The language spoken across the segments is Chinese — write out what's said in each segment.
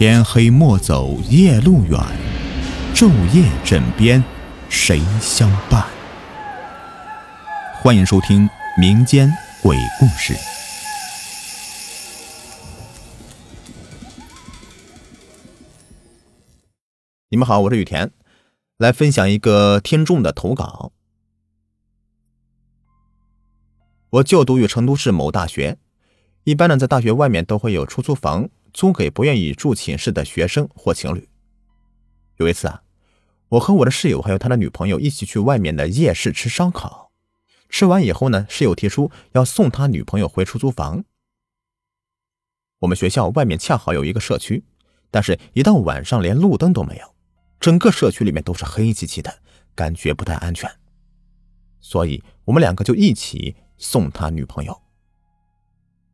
天黑莫走夜路远，昼夜枕边谁相伴？欢迎收听民间鬼故事。你们好，我是雨田，来分享一个听众的投稿。我就读于成都市某大学，一般呢，在大学外面都会有出租房。租给不愿意住寝室的学生或情侣。有一次啊，我和我的室友还有他的女朋友一起去外面的夜市吃烧烤。吃完以后呢，室友提出要送他女朋友回出租房。我们学校外面恰好有一个社区，但是一到晚上连路灯都没有，整个社区里面都是黑漆漆的，感觉不太安全。所以我们两个就一起送他女朋友。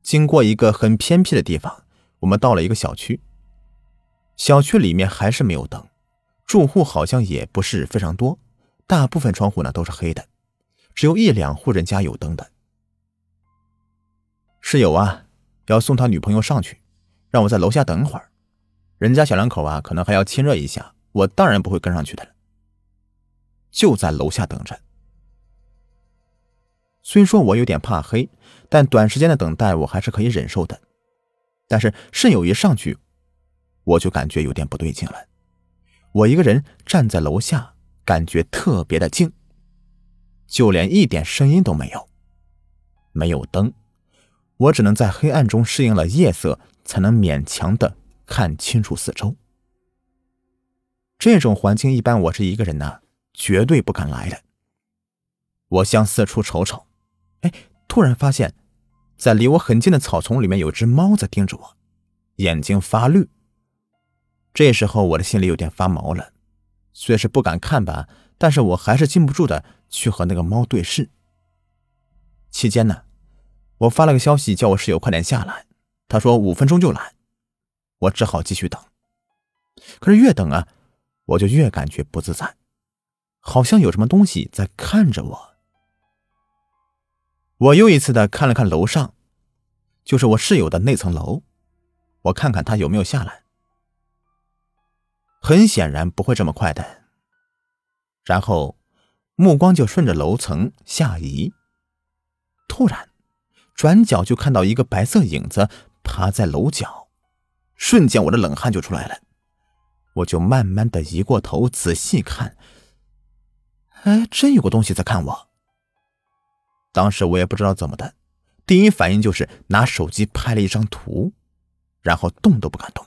经过一个很偏僻的地方。我们到了一个小区，小区里面还是没有灯，住户好像也不是非常多，大部分窗户呢都是黑的，只有一两户人家有灯的。室友啊，要送他女朋友上去，让我在楼下等会儿，人家小两口啊可能还要亲热一下，我当然不会跟上去的，就在楼下等着。虽说我有点怕黑，但短时间的等待我还是可以忍受的。但是室友一上去，我就感觉有点不对劲了。我一个人站在楼下，感觉特别的静，就连一点声音都没有。没有灯，我只能在黑暗中适应了夜色，才能勉强的看清楚四周。这种环境一般我是一个人呢，绝对不敢来的。我向四处瞅瞅，哎，突然发现。在离我很近的草丛里面，有只猫在盯着我，眼睛发绿。这时候我的心里有点发毛了，虽是不敢看吧，但是我还是禁不住的去和那个猫对视。期间呢，我发了个消息叫我室友快点下来，他说五分钟就来，我只好继续等。可是越等啊，我就越感觉不自在，好像有什么东西在看着我。我又一次的看了看楼上，就是我室友的那层楼，我看看他有没有下来。很显然不会这么快的。然后，目光就顺着楼层下移。突然，转角就看到一个白色影子趴在楼角，瞬间我的冷汗就出来了。我就慢慢的移过头仔细看，哎，真有个东西在看我。当时我也不知道怎么的，第一反应就是拿手机拍了一张图，然后动都不敢动，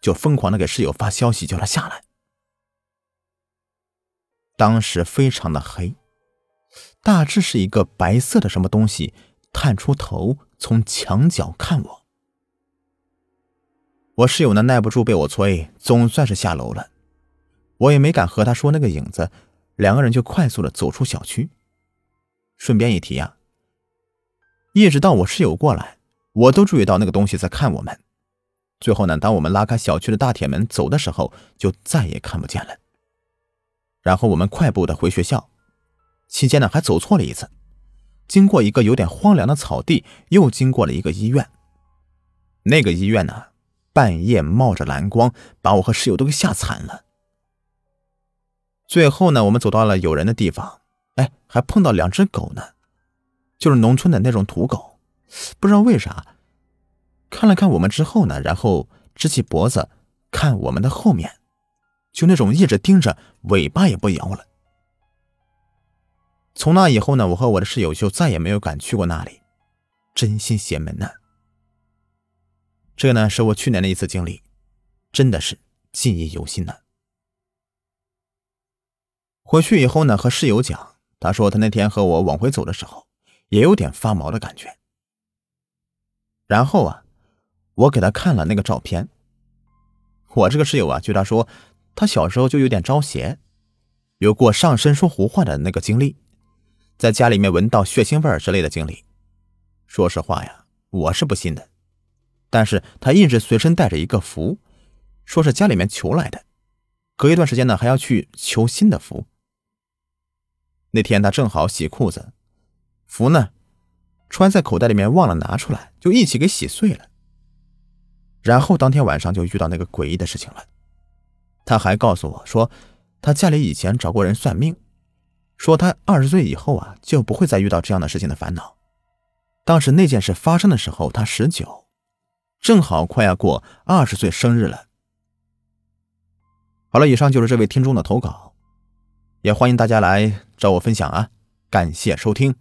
就疯狂的给室友发消息叫他下来。当时非常的黑，大致是一个白色的什么东西探出头从墙角看我。我室友呢耐不住被我催，总算是下楼了。我也没敢和他说那个影子，两个人就快速的走出小区。顺便一提呀，一直到我室友过来，我都注意到那个东西在看我们。最后呢，当我们拉开小区的大铁门走的时候，就再也看不见了。然后我们快步的回学校，期间呢还走错了一次，经过一个有点荒凉的草地，又经过了一个医院。那个医院呢，半夜冒着蓝光，把我和室友都给吓惨了。最后呢，我们走到了有人的地方。哎，还碰到两只狗呢，就是农村的那种土狗，不知道为啥，看了看我们之后呢，然后支起脖子看我们的后面，就那种一直盯着，尾巴也不摇了。从那以后呢，我和我的室友就再也没有敢去过那里，真心邪门呐。这个呢，是我去年的一次经历，真的是记忆犹新呢。回去以后呢，和室友讲。他说：“他那天和我往回走的时候，也有点发毛的感觉。然后啊，我给他看了那个照片。我这个室友啊，据他说，他小时候就有点招邪，有过上身说胡话的那个经历，在家里面闻到血腥味之类的经历。说实话呀，我是不信的。但是他一直随身带着一个符，说是家里面求来的，隔一段时间呢，还要去求新的符。”那天他正好洗裤子，符呢，穿在口袋里面忘了拿出来，就一起给洗碎了。然后当天晚上就遇到那个诡异的事情了。他还告诉我说，他家里以前找过人算命，说他二十岁以后啊就不会再遇到这样的事情的烦恼。当时那件事发生的时候，他十九，正好快要过二十岁生日了。好了，以上就是这位听众的投稿，也欢迎大家来找我分享啊！感谢收听。